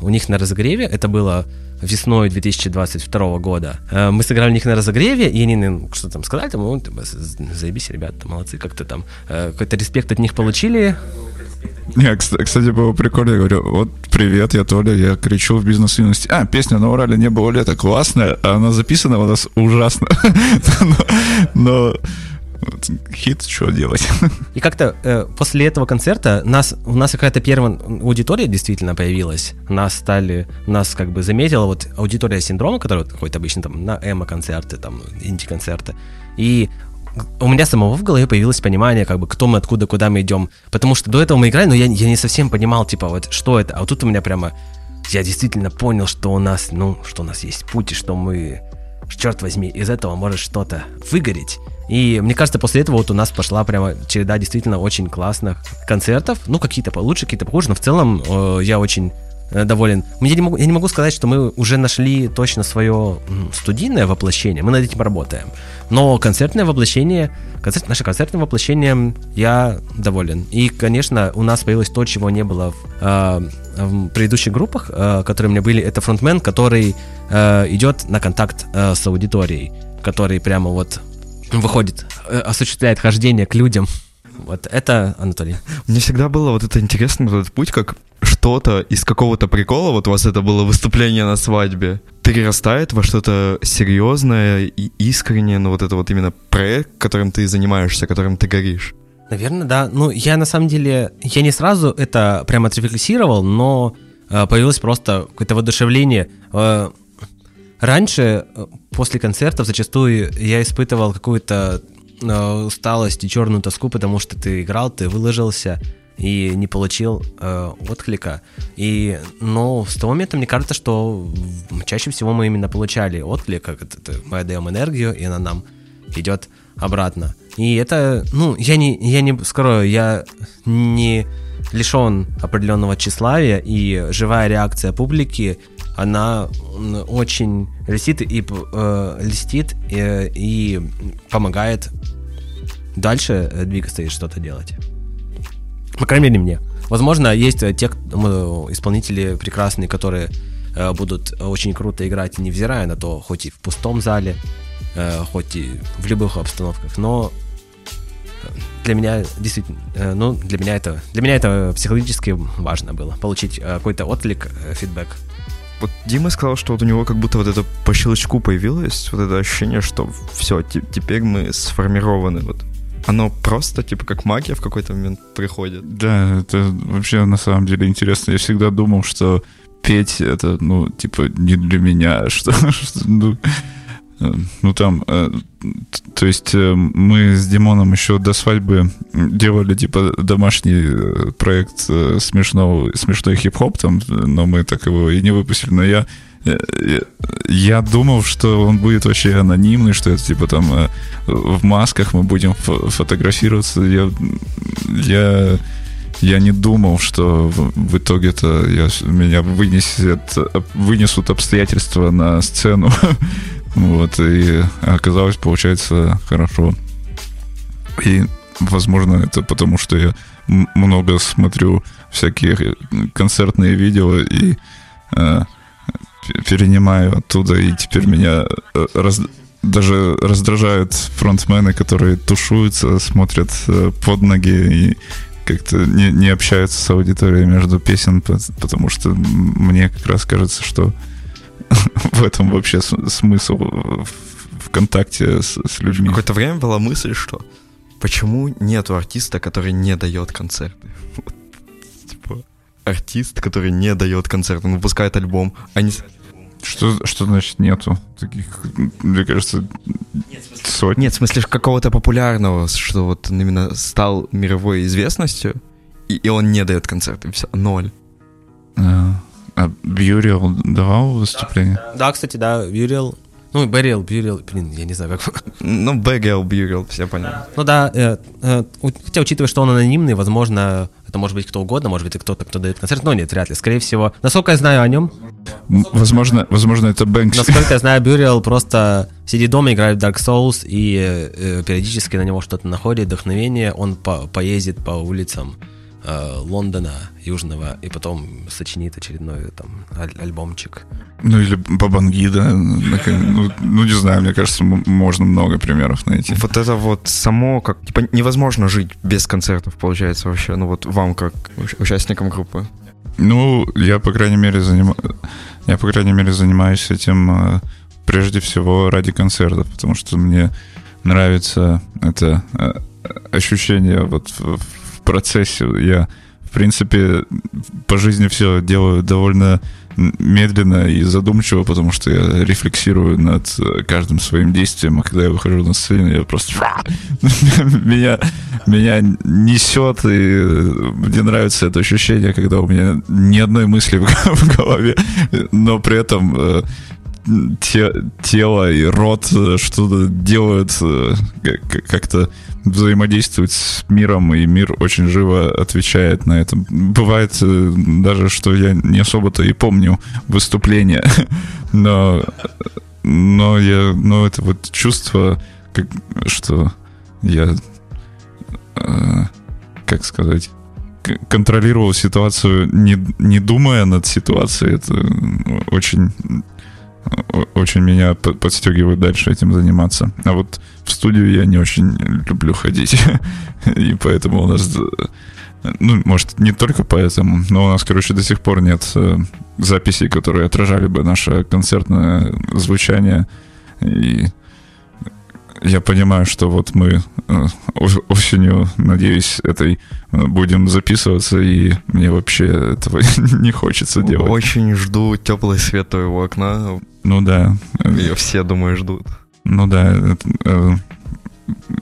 у них на разогреве, это было весной 2022 года. Мы сыграли у них на разогреве, и они ну, что там сказали, там, ну, заебись, ребята, молодцы, как-то там какой-то респект от них получили, не, кстати, было прикольно, я говорю, вот привет, я Толя, я кричу в бизнес-юности. А, песня на Урале не было лета, классная, а она записана у нас ужасно. Но хит, что делать? И как-то э, после этого концерта нас, у нас какая-то первая аудитория действительно появилась. Нас стали, нас как бы заметила вот аудитория синдрома, которая ходит обычно там на эмо-концерты, там инди-концерты. И у меня самого в голове появилось понимание, как бы, кто мы, откуда, куда мы идем. Потому что до этого мы играли, но я, я не совсем понимал, типа, вот, что это. А вот тут у меня прямо, я действительно понял, что у нас, ну, что у нас есть путь, и что мы, черт возьми, из этого может что-то выгореть. И мне кажется, после этого вот у нас пошла прямо череда действительно очень классных концертов. Ну, какие-то получше, какие-то похуже, но в целом э, я очень доволен. Я не, могу, я не могу сказать, что мы уже нашли точно свое студийное воплощение, мы над этим работаем. Но концертное воплощение, концерт, наше концертное воплощение я доволен. И, конечно, у нас появилось то, чего не было в, э, в предыдущих группах, э, которые у меня были. Это фронтмен, который э, идет на контакт э, с аудиторией, который прямо вот выходит, э, осуществляет хождение к людям. Вот это Анатолий. Мне всегда было вот это интересно, этот путь, как что-то из какого-то прикола, вот у вас это было выступление на свадьбе, перерастает во что-то серьезное и искреннее, ну вот это вот именно проект, которым ты занимаешься, которым ты горишь. Наверное, да. Ну, я на самом деле, я не сразу это прямо отрефлексировал, но э, появилось просто какое-то воодушевление. Э, раньше, э, после концертов, зачастую я испытывал какую-то усталость и черную тоску, потому что ты играл, ты выложился, и не получил э, отклика. И, но с того момента мне кажется, что чаще всего мы именно получали отклик, как это, это мы отдаем энергию, и она нам идет обратно. И это, ну, я не, я не скрою, я не лишен определенного тщеславия, и живая реакция публики, она очень льстит и, э, льстит и, и помогает дальше двигаться и что-то делать. По крайней мере, мне. Возможно, есть э, те исполнители прекрасные, которые э, будут очень круто играть, невзирая на то, хоть и в пустом зале, э, хоть и в любых обстановках. Но для меня действительно, ну, для меня это, для меня это психологически важно было, получить какой-то отклик, фидбэк. Вот Дима сказал, что вот у него как будто вот это по щелчку появилось, вот это ощущение, что все, теперь мы сформированы. Вот оно просто, типа, как магия в какой-то момент приходит. Да, это вообще на самом деле интересно. Я всегда думал, что петь это, ну, типа, не для меня, что, что ну, э, ну, там, э, то есть э, мы с Димоном еще до свадьбы делали, типа, домашний проект смешного, смешной хип-хоп, там, но мы так его и не выпустили, но я я думал, что он будет вообще анонимный, что это типа там э, в масках мы будем фотографироваться. Я, я, я не думал, что в, итоге это я, меня вынесет, вынесут обстоятельства на сцену. вот, и оказалось, получается, хорошо. И, возможно, это потому, что я много смотрю всякие концертные видео и э, перенимаю оттуда, и теперь меня э, раз, даже раздражают фронтмены, которые тушуются, смотрят э, под ноги и как-то не, не общаются с аудиторией между песен, потому что мне как раз кажется, что в этом вообще смысл в контакте с, с людьми. Какое-то время была мысль, что почему нету артиста, который не дает концерты? Вот, артист, который не дает концерты, он выпускает альбом, а не... Что, что значит нету таких, мне кажется, сотни? Нет, в смысле какого-то популярного, что вот он именно стал мировой известностью, и, и он не дает концерты, все, ноль. А, а Бьюриал давал выступление? Да, кстати, да, Бьюрил. Ну, Берил, Бьюрил, блин, я не знаю, как... Ну, Бэгел, Бьюрил, все понятно. Ну да, э, э, хотя учитывая, что он анонимный, возможно, это может быть кто угодно, может быть, и кто-то, кто дает концерт, но нет, вряд ли. Скорее всего, насколько я знаю о нем, Возможно, возможно, это Бэнкси. насколько я знаю, Бюрил просто сидит дома, играет в Dark Souls, и э, периодически на него что-то находит, вдохновение, он по- поездит по улицам э, Лондона Южного, и потом сочинит очередной там аль- альбомчик. Ну или Бабангида. Ну, ну, не знаю, мне кажется, можно много примеров найти. Вот это вот само, как, типа, невозможно жить без концертов, получается, вообще, ну вот вам, как уч- участникам группы. Ну, я, по крайней мере, заним... я, по крайней мере, занимаюсь этим э, прежде всего ради концертов, потому что мне нравится это э, ощущение вот процессе. Я, в принципе, по жизни все делаю довольно медленно и задумчиво, потому что я рефлексирую над э, каждым своим действием, а когда я выхожу на сцену, я просто меня, меня несет, и э, мне нравится это ощущение, когда у меня ни одной мысли в голове, но при этом э, те- тело и рот что-то делают, как- как-то взаимодействуют с миром, и мир очень живо отвечает на это. Бывает э, даже, что я не особо-то и помню выступление, но, но я, но это вот чувство, как, что я, э, как сказать, контролировал ситуацию, не, не думая над ситуацией, это м, очень очень меня по- подстегивает дальше этим заниматься. А вот в студию я не очень люблю ходить. И поэтому у нас... э, Ну, может, не только поэтому, но у нас, короче, до сих пор нет э, записей, которые отражали бы наше концертное звучание. И я понимаю, что вот мы э, ос- осенью, надеюсь, этой э, будем записываться, и мне вообще этого не хочется делать. Очень жду теплый свет твоего окна. Ну да, Ее все, думаю, ждут. ну да, э,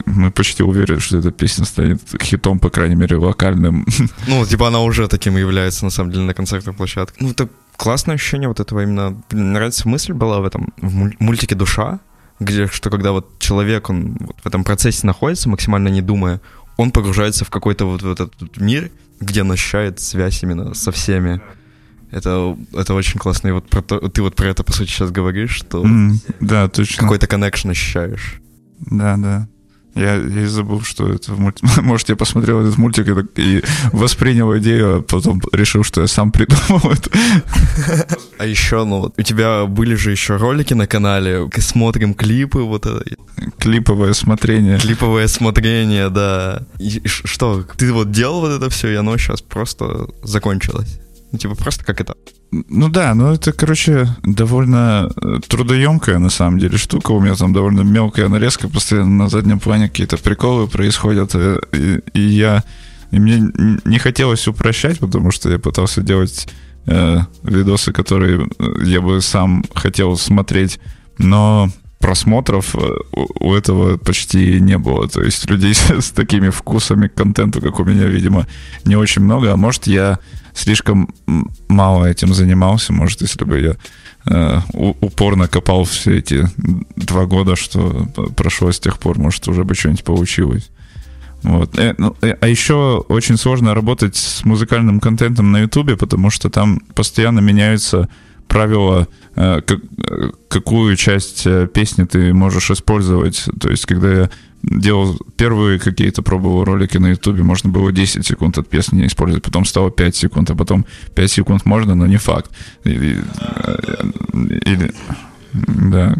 мы почти уверены, что эта песня станет хитом, по крайней мере, локальным. Ну, типа она уже таким является, на самом деле, на концертной площадке. Ну, это классное ощущение вот этого именно... Мне нравится мысль была в этом, в муль- мультике «Душа», где, что когда вот человек, он вот в этом процессе находится, максимально не думая, он погружается в какой-то вот, вот этот мир, где он ощущает связь именно со всеми. Это, это очень классно. И вот про то- ты вот про это, по сути, сейчас говоришь, что М, Да, точно. какой-то коннекшн ощущаешь. Да, да. Я, я и забыл, что это мульт- Может, я посмотрел этот мультик и, так- и воспринял идею, а потом решил, что я сам придумал это. А еще, ну вот, у тебя были же еще ролики на канале, смотрим клипы, вот это, Клиповое смотрение. клиповое смотрение, да. И что, ты вот делал вот это все, и оно сейчас просто закончилось? Ну, типа, просто как это? Ну да, ну это, короче, довольно э, трудоемкая на самом деле штука. У меня там довольно мелкая нарезка, постоянно на заднем плане какие-то приколы происходят. э, И, и я... И мне не хотелось упрощать, потому что я пытался делать э, видосы, которые э, я бы сам хотел смотреть, но просмотров у этого почти не было. То есть людей с такими вкусами к контенту, как у меня, видимо, не очень много. А может, я слишком мало этим занимался. Может, если бы я э, упорно копал все эти два года, что прошло с тех пор, может, уже бы что-нибудь получилось. Вот. Э, ну, э, А еще очень сложно работать с музыкальным контентом на Ютубе, потому что там постоянно меняются правила, как- какую часть песни ты можешь использовать. То есть, когда я делал первые какие-то пробовал ролики на Ютубе, можно было 10 секунд от песни использовать, потом стало 5 секунд, а потом 5 секунд можно, но не факт. И- и, э, Или, да,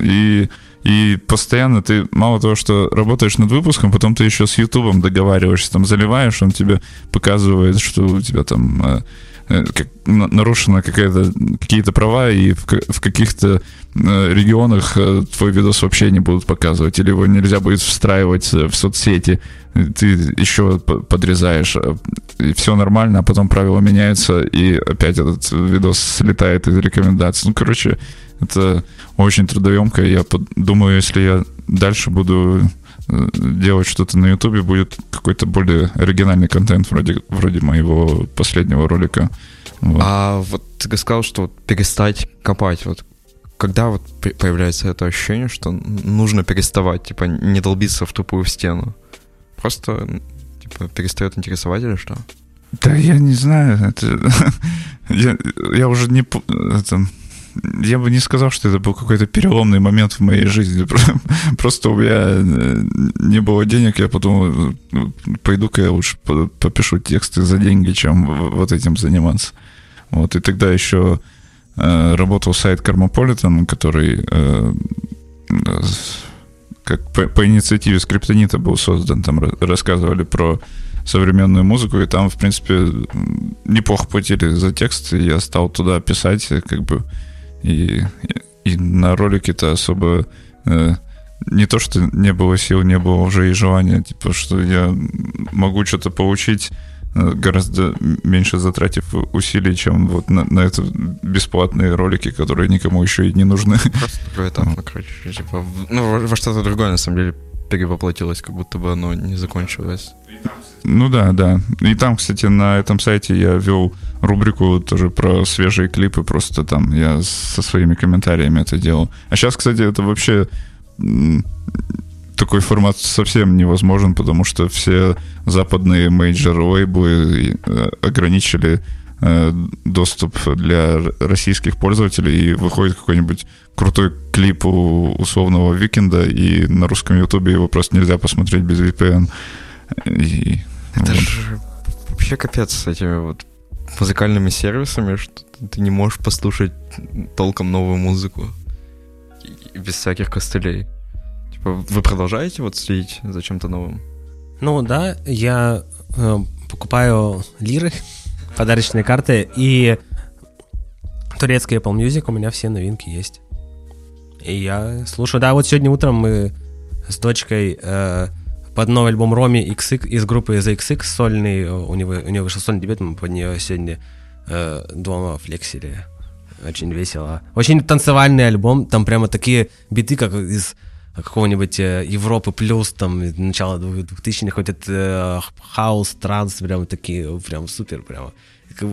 и и постоянно ты мало того, что работаешь над выпуском, потом ты еще с Ютубом договариваешься, там заливаешь, он тебе показывает, что у тебя там э, как, нарушена какая-то, какие-то права, и в, в каких-то э, регионах э, твой видос вообще не будут показывать, или его нельзя будет встраивать в соцсети, ты еще подрезаешь, и все нормально, а потом правила меняются, и опять этот видос слетает из рекомендаций. Ну, короче, это очень трудоемко. Я думаю, если я дальше буду делать что-то на Ютубе, будет какой-то более оригинальный контент вроде, вроде моего последнего ролика. Вот. А вот ты сказал, что вот перестать копать. Вот когда вот появляется это ощущение, что нужно переставать, типа не долбиться в тупую стену? Просто типа перестает интересовать или что? Да я не знаю. Это... я, я уже не... Это я бы не сказал, что это был какой-то переломный момент в моей жизни. Просто у меня э, не было денег, я подумал, ну, пойду-ка я лучше попишу тексты за деньги, чем вот этим заниматься. Вот, и тогда еще э, работал сайт Cosmopolitan, который э, как по, по инициативе Скриптонита был создан, там рассказывали про современную музыку, и там, в принципе, неплохо платили за текст, и я стал туда писать, как бы и, и на ролике-то особо э, не то, что не было сил, не было уже и желания, типа, что я могу что-то получить э, гораздо меньше затратив усилий, чем вот на, на это бесплатные ролики, которые никому еще и не нужны. Просто такой этап, короче, типа, ну, во что-то другое, на самом деле, перевоплотилось, как будто бы оно не закончилось. Ну да, да. И там, кстати, на этом сайте я вел рубрику тоже про свежие клипы, просто там я со своими комментариями это делал. А сейчас, кстати, это вообще такой формат совсем невозможен, потому что все западные major -лейблы э, ограничили э, доступ для российских пользователей, и выходит какой-нибудь крутой клип у условного Викенда, и на русском ютубе его просто нельзя посмотреть без VPN. И, Это вот. же вообще капец с этими вот музыкальными сервисами, что ты не можешь послушать толком новую музыку без всяких костылей. Типа, вы продолжаете вот следить за чем-то новым? Ну да, я э, покупаю лиры, подарочные карты, и турецкий Apple Music у меня все новинки есть. И я слушаю. Да, вот сегодня утром мы с дочкой э, под новый альбом Роми XX из группы The XX сольный, у него, у него вышел сольный дебют, мы под нее сегодня э, дома флексили. Очень весело. Очень танцевальный альбом, там прямо такие биты, как из какого-нибудь э, Европы плюс, там, начала 2000-х, хоть это э, хаус, транс, прям такие, прям супер, прямо. Э,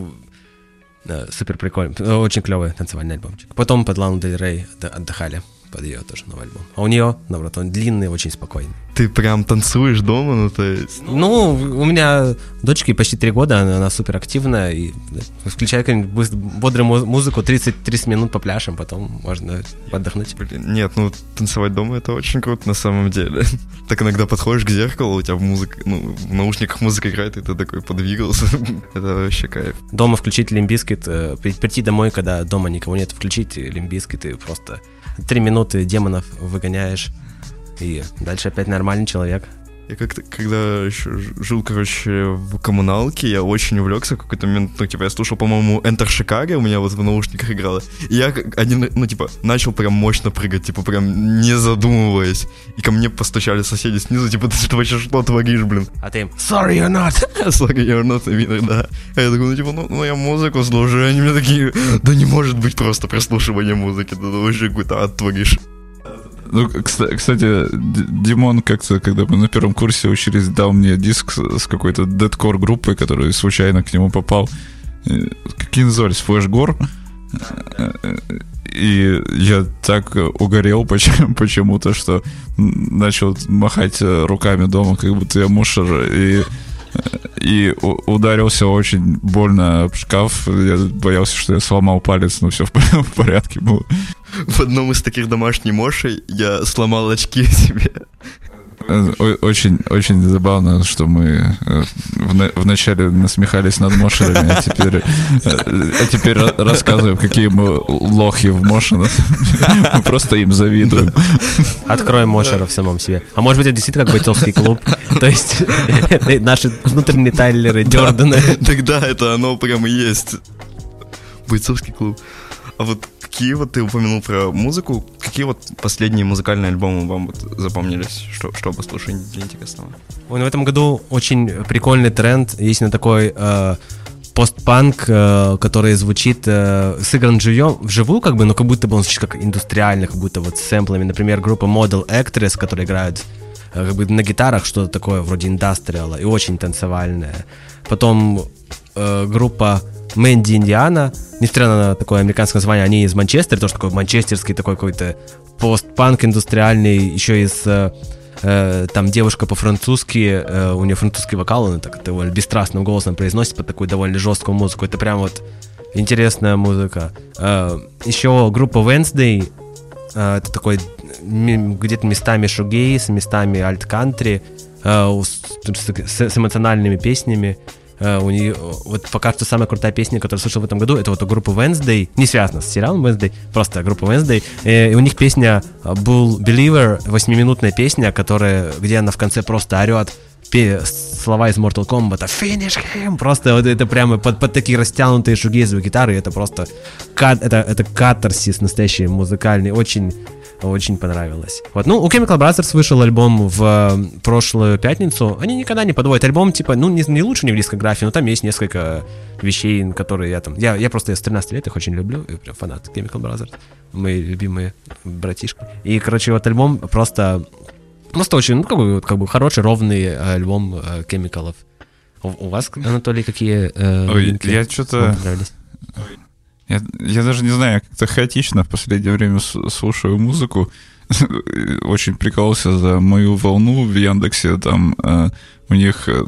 супер прикольно. Очень клевый танцевальный альбомчик. Потом под Лану Дель Рей отдыхали под ее тоже новый альбом. А у нее, наоборот, он длинный, очень спокойный. Ты прям танцуешь дома, ну то есть? Ну, у меня дочке почти три года, она, она супер активная, и включая какую-нибудь бодрую музыку, 30, 30 минут по пляжам, потом можно отдохнуть. Блин, нет, ну танцевать дома это очень круто на самом деле. Так иногда подходишь к зеркалу, у тебя в музыке, ну, в наушниках музыка играет, и ты такой подвигался. это вообще кайф. Дома включить лимбискет, э, прийти домой, когда дома никого нет, включить лимбискет и просто три минуты демонов выгоняешь, и дальше опять нормальный человек. Я как-то, когда еще жил, короче, в коммуналке, я очень увлекся в какой-то момент, ну, типа, я слушал, по-моему, Enter Chicago у меня вот в наушниках играло, и я один, ну, типа, начал прям мощно прыгать, типа, прям не задумываясь, и ко мне постучали соседи снизу, типа, ты вообще что творишь, блин? А ты им, sorry you're not. sorry you're not, видно, да. А я такой, ну, типа, ну, ну я музыку слушаю, они мне такие, да не может быть просто прослушивание музыки, да ты вообще какой-то ад творишь. Ну, кстати, Димон как-то, когда мы на первом курсе учились, дал мне диск с какой-то дедкор группой, который случайно к нему попал. Какие назывались? Флэшгор? И я так угорел почему-то, что начал махать руками дома, как будто я мушер. И и ударился очень больно об шкаф. Я боялся, что я сломал палец, но все в, в порядке было. В одном из таких домашних мошей я сломал очки себе. Э, очень, очень забавно, что мы э, вначале насмехались над Мошерами, а теперь, а теперь рассказываем, какие мы лохи в Мошинах. Мы просто им завидуем. Откроем Мошера в самом себе. А может быть, это действительно как бойцовский клуб? То есть наши внутренние тайлеры, Дёрданы. Тогда это оно прямо есть. Бойцовский клуб. А вот какие вот ты упомянул про музыку, какие вот последние музыкальные альбомы вам вот запомнились, что, что послушать интересного? Ой, ну в этом году очень прикольный тренд, есть на такой э, постпанк, э, который звучит, э, сыгран живьем, вживую как бы, но как будто бы он звучит как индустриально, как будто вот с сэмплами. Например, группа Model Actress, которая играет э, как бы на гитарах что-то такое вроде индастриала и очень танцевальное. Потом э, группа Мэнди Индиана, несмотря на такое американское название, они из Манчестера, тоже такой манчестерский такой какой-то постпанк индустриальный, еще из э, э, там девушка по-французски, э, у нее французский вокал, она так довольно бесстрастным голосом произносит под такую довольно жесткую музыку. Это прям вот интересная музыка. Э, еще группа Wednesday, э, это такой где-то местами шугейс, местами альт-кантри, э, с, с эмоциональными песнями. Uh, у нее, вот пока что самая крутая песня, которую слышал в этом году, это вот у группы Wednesday, не связана с сериалом Wednesday, просто группа Wednesday. И, и у них песня Bull Believer, восьмиминутная песня, которая, где она в конце просто орет слова из Mortal Kombat, finish him, просто вот это прямо под, под такие растянутые шугейзовые гитары, это просто кат, это, это катарсис настоящий музыкальный, очень очень понравилось. Вот, ну, у Chemical Brothers вышел альбом в э, прошлую пятницу. Они никогда не подводят альбом, типа, ну, не, не лучше не в дискографии, но там есть несколько вещей, которые я там... Я, я просто с 13 лет их очень люблю, я прям фанат Chemical Brothers. Мои любимые братишки. И, короче, вот альбом просто... Просто очень, ну, как бы, как бы хороший, ровный альбом э, Chemical'ов. У, у вас, Анатолий, какие э, Ой, я что-то... Я, я даже не знаю, как-то хаотично в последнее время слушаю музыку. Очень прикололся за мою волну в Яндексе. Там э, у них э,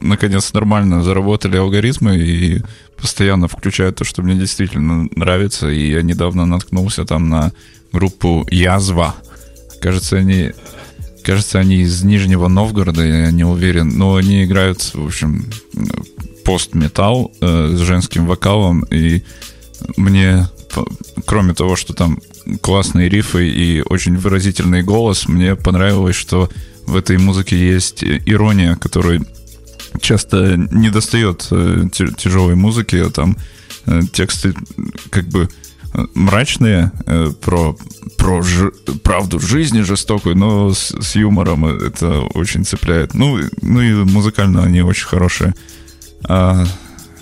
наконец нормально заработали алгоритмы и постоянно включают то, что мне действительно нравится. И я недавно наткнулся там на группу Язва. Кажется, они Кажется, они из Нижнего Новгорода, я не уверен, но они играют, в общем, пост-металл э, с женским вокалом, и мне, кроме того, что там классные рифы и очень выразительный голос, мне понравилось, что в этой музыке есть ирония, которая часто не достает э, тяжелой музыки, а там э, тексты как бы мрачные про, про ж, правду жизни жестокую, но с, с юмором это очень цепляет. Ну, ну и музыкально они очень хорошие. А,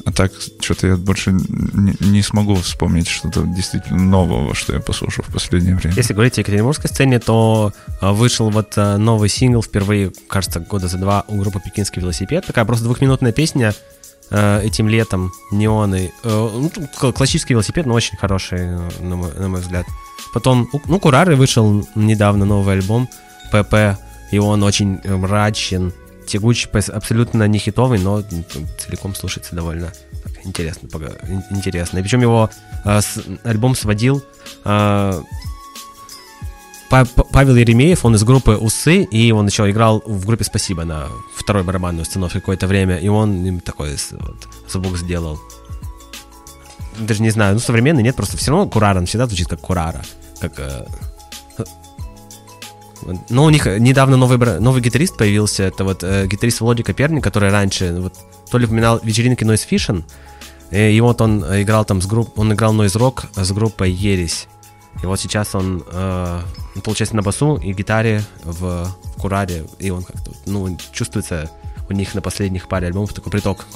а так, что-то я больше не, не смогу вспомнить что-то действительно нового, что я послушал в последнее время. Если говорить о екатеринбургской сцене, то а, вышел вот а, новый сингл впервые, кажется, года за два у группы «Пекинский велосипед». Такая просто двухминутная песня этим летом, неоны. Ну, классический велосипед, но очень хороший, на мой, на мой взгляд. Потом, ну, Курары вышел недавно новый альбом, ПП, и он очень мрачен, тягучий, абсолютно не хитовый, но целиком слушается довольно так, интересно. интересно. И причем его э, с, альбом сводил э, Павел Еремеев, он из группы «Усы», и он еще играл в группе «Спасибо» на второй барабанной установке какое-то время, и он им такой вот, звук сделал. Даже не знаю, ну, современный нет, просто все равно Курара, он всегда звучит как Курара, как э, но у них недавно новый, новый гитарист появился, это вот э, гитарист Володя Коперник, который раньше вот, то ли упоминал вечеринки Noise Fission, э, и вот он играл там с групп, он играл Noise Rock с группой Ересь. И вот сейчас он, э, получается, на басу и гитаре в, в Кураре, и он как-то, ну, чувствуется у них на последних паре альбомов такой приток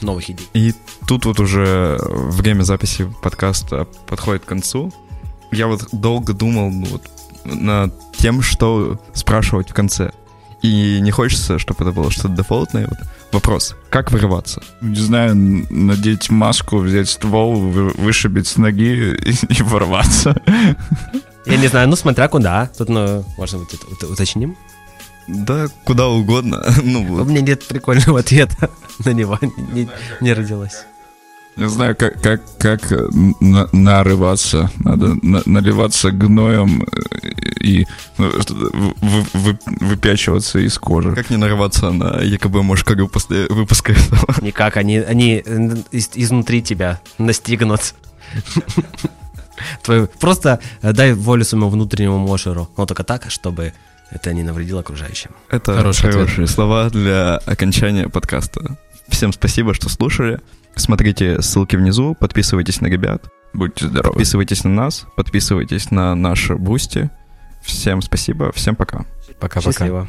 новых идей. И тут вот уже время записи подкаста подходит к концу. Я вот долго думал, ну, вот над тем, что спрашивать в конце. И не хочется, чтобы это было что-то дефолтное. Вот. Вопрос, как вырываться? Не знаю, надеть маску, взять ствол, вышибить с ноги и, и ворваться. Я не знаю, ну смотря куда. Тут, ну, можно вот это уточним. Да, куда угодно. ну, вот. У меня нет прикольного ответа на него, не, не родилось. Не знаю, как, как, как на, нарываться. Надо на, наливаться гноем э, и ну, вы- вы- выпячиваться из кожи. Как не нарваться на ЕКБ Мошкару после выпуска этого? Никак, они, они э, из- изнутри тебя настигнут. Твой, просто э, дай волю своему внутреннему мошеру, но только так, чтобы это не навредило окружающим. Это Хороший ответ. хорошие слова для окончания подкаста. Всем спасибо, что слушали. Смотрите ссылки внизу, подписывайтесь на ребят, Будьте здоровы. подписывайтесь на нас, подписывайтесь на наши бусти. Всем спасибо, всем пока. Пока-пока. Счастливо.